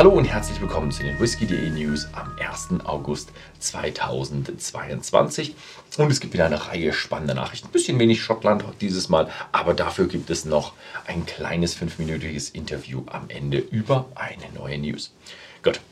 Hallo und herzlich willkommen zu den Whisky.de News am 1. August 2022. Und es gibt wieder eine Reihe spannender Nachrichten. Ein bisschen wenig Schottland dieses Mal, aber dafür gibt es noch ein kleines fünfminütiges Interview am Ende über eine neue News. Gut,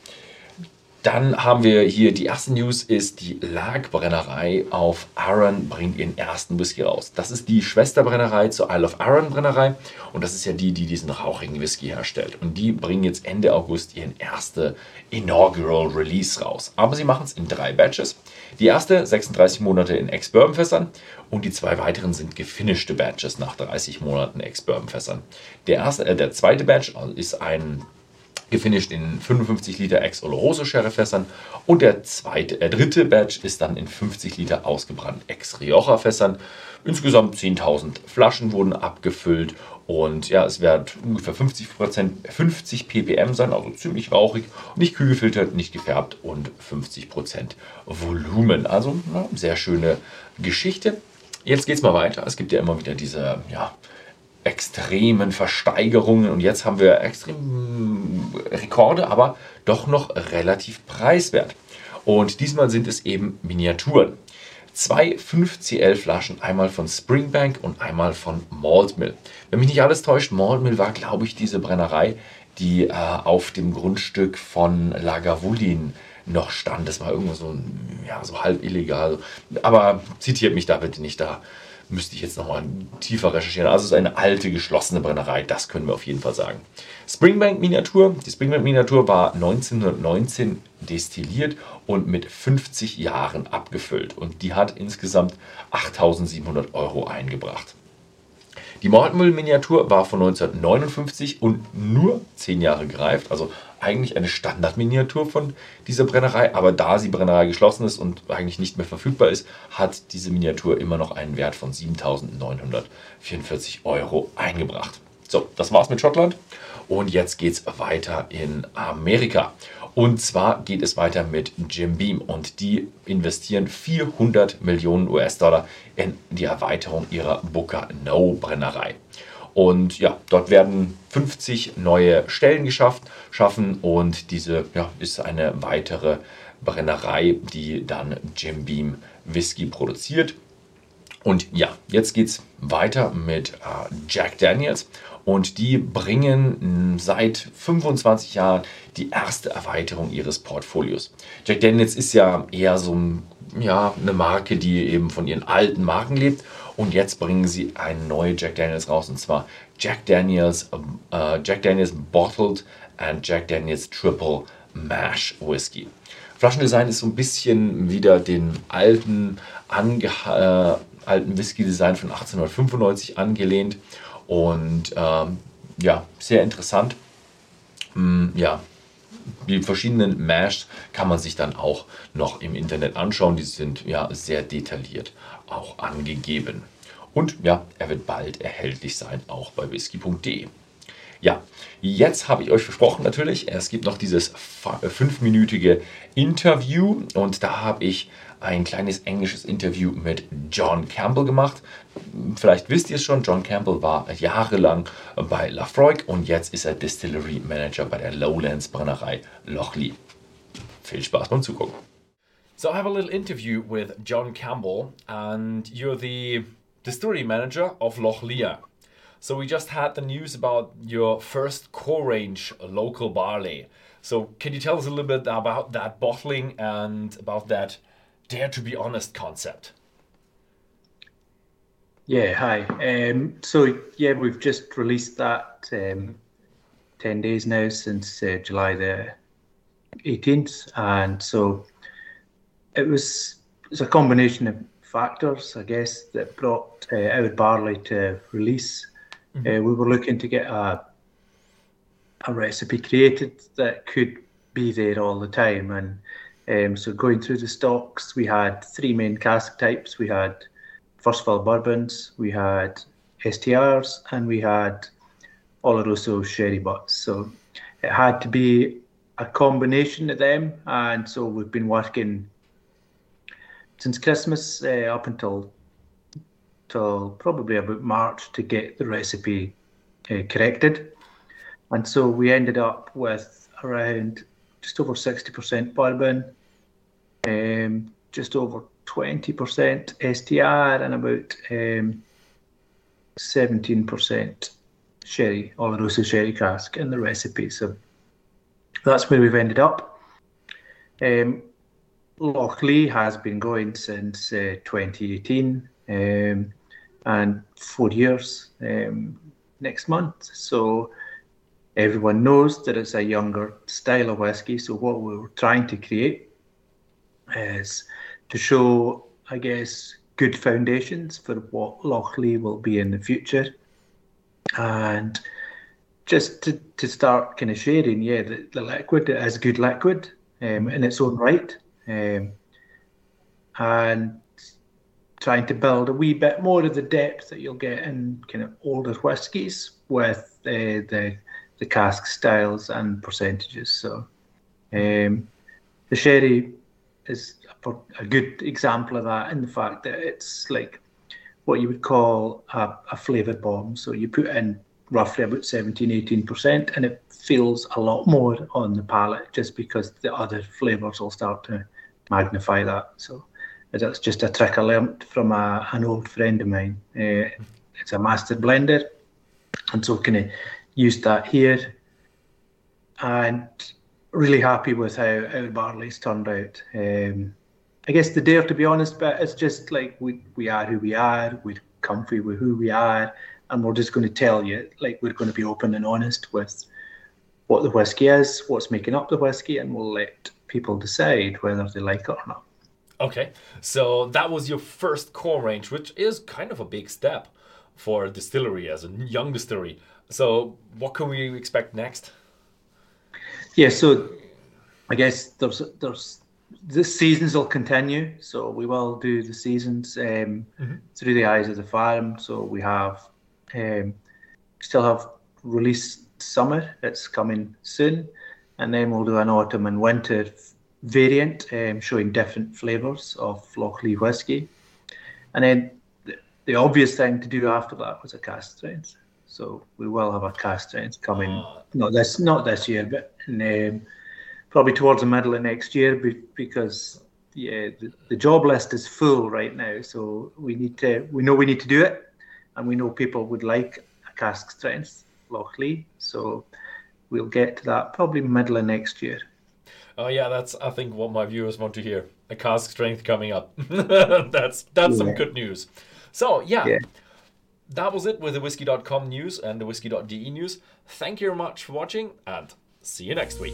dann haben wir hier die erste News ist die Lag-Brennerei auf Arran bringt ihren ersten Whisky raus. Das ist die Schwesterbrennerei zur Isle of Arran Brennerei und das ist ja die, die diesen rauchigen Whisky herstellt. Und die bringen jetzt Ende August ihren ersten Inaugural Release raus. Aber sie machen es in drei Batches. Die erste 36 Monate in Ex-Bourbon-Fässern und die zwei weiteren sind gefinischte Batches nach 30 Monaten Ex-Bourbon-Fässern. Der, äh, der zweite Batch ist ein gefinisht in 55 Liter Ex Oloroso Sherry-Fässern und der zweite, äh, dritte Batch ist dann in 50 Liter ausgebrannt Ex Rioja Fässern. Insgesamt 10.000 Flaschen wurden abgefüllt und ja, es wird ungefähr 50, 50 ppm sein, also ziemlich rauchig, nicht kühl gefiltert, nicht gefärbt und 50% Volumen. Also eine sehr schöne Geschichte. Jetzt geht es mal weiter. Es gibt ja immer wieder diese ja, extremen Versteigerungen und jetzt haben wir extrem Rekorde, aber doch noch relativ preiswert. Und diesmal sind es eben Miniaturen. Zwei 5CL Flaschen, einmal von Springbank und einmal von Malt Mill. Wenn mich nicht alles täuscht, Malt Mill war, glaube ich, diese Brennerei, die äh, auf dem Grundstück von Lagavulin noch stand. Das war irgendwo so, ja, so halb illegal. Aber zitiert mich da bitte nicht da müsste ich jetzt nochmal tiefer recherchieren. Also es ist eine alte, geschlossene Brennerei, das können wir auf jeden Fall sagen. Springbank Miniatur. Die Springbank Miniatur war 1919 destilliert und mit 50 Jahren abgefüllt. Und die hat insgesamt 8700 Euro eingebracht. Die Mordmüll-Miniatur war von 1959 und nur 10 Jahre gereift, also eigentlich eine Standardminiatur von dieser Brennerei, aber da die Brennerei geschlossen ist und eigentlich nicht mehr verfügbar ist, hat diese Miniatur immer noch einen Wert von 7.944 Euro eingebracht. So, das war's mit Schottland und jetzt geht's weiter in Amerika. Und zwar geht es weiter mit Jim Beam und die investieren 400 Millionen US-Dollar in die Erweiterung ihrer Booker No Brennerei. Und ja, dort werden 50 neue Stellen geschafft, schaffen und diese ja, ist eine weitere Brennerei, die dann Jim Beam Whisky produziert. Und ja, jetzt geht es weiter mit äh, Jack Daniels und die bringen seit 25 Jahren die erste Erweiterung ihres Portfolios. Jack Daniels ist ja eher so ja, eine Marke, die eben von ihren alten Marken lebt. Und jetzt bringen sie ein neue Jack Daniels raus und zwar Jack Daniels, äh, Jack Daniels Bottled and Jack Daniels Triple Mash Whisky. Flaschendesign ist so ein bisschen wieder den alten, äh, alten Whisky-Design von 1895 angelehnt und ähm, ja, sehr interessant. Mm, ja, die verschiedenen Mashs kann man sich dann auch noch im Internet anschauen. Die sind ja sehr detailliert auch angegeben. Und ja, er wird bald erhältlich sein, auch bei whisky.de. Ja, jetzt habe ich euch versprochen natürlich, es gibt noch dieses fünfminütige Interview und da habe ich ein kleines englisches Interview mit John Campbell gemacht. Vielleicht wisst ihr es schon, John Campbell war jahrelang bei Lafroig und jetzt ist er Distillery Manager bei der Lowlands Brennerei Lochli. Viel Spaß beim Zugucken. So I have a little interview with John Campbell and you're the distillery manager of Loch Leah. So we just had the news about your first core range local barley. So can you tell us a little bit about that bottling and about that dare to be honest concept? Yeah, hi. Um, so yeah, we've just released that um, ten days now since uh, July the eighteenth, and so it was it's a combination of factors, I guess, that brought uh, our barley to release. Mm-hmm. Uh, we were looking to get a a recipe created that could be there all the time, and um, so going through the stocks, we had three main cask types. We had first fill bourbons, we had STRs, and we had Oloroso sherry butts. So it had to be a combination of them, and so we've been working since Christmas uh, up until till probably about March to get the recipe uh, corrected. And so we ended up with around just over 60% bourbon, um, just over 20% STR, and about um, 17% sherry, Oloroso sherry cask in the recipe. So that's where we've ended up. Um, Lochlea has been going since uh, 2018 um, and four years um, next month. So everyone knows that it's a younger style of whiskey. So what we're trying to create is to show, I guess, good foundations for what Lochlea will be in the future. And just to, to start kind of sharing, yeah, the, the liquid is good liquid um, in its own right. Um, and trying to build a wee bit more of the depth that you'll get in kind of older whiskies with uh, the the cask styles and percentages. So um, the sherry is a, a, good example of that in the fact that it's like what you would call a, a flavour bomb. So you put in roughly about 17, 18%, and it feels a lot more on the palate just because the other flavours will start to magnify that. So that's just a trick I learnt from a, an old friend of mine. Uh, it's a master blender, and so can I used that here, and really happy with how our barley's turned out. Um, I guess the dare, to be honest, but it's just like we we are who we are. We're comfy with who we are, and we're just going to tell you, like we're going to be open and honest with what the whiskey is, what's making up the whiskey, and we'll let people decide whether they like it or not. Okay, so that was your first core range, which is kind of a big step for a distillery as a young distillery. So, what can we expect next? Yeah, so I guess there's there's the seasons will continue. So we will do the seasons um, mm-hmm. through the eyes of the farm. So we have um, still have release summer. It's coming soon, and then we'll do an autumn and winter variant um, showing different flavors of Lochlea whiskey. And then the, the, obvious thing to do after that was a cask strength. So we will have a cask strength coming. Oh. Not this, not this year, but in, um, probably towards the middle of next year, because yeah, the, the job list is full right now. So we need to, we know we need to do it, and we know people would like a cask strength Lochlea. So we'll get to that probably middle of next year. Oh yeah, that's I think what my viewers want to hear. A cask strength coming up. that's that's yeah. some good news. So yeah. yeah. That was it with the whiskey.com news and the whiskey.de news. Thank you very much for watching and see you next week.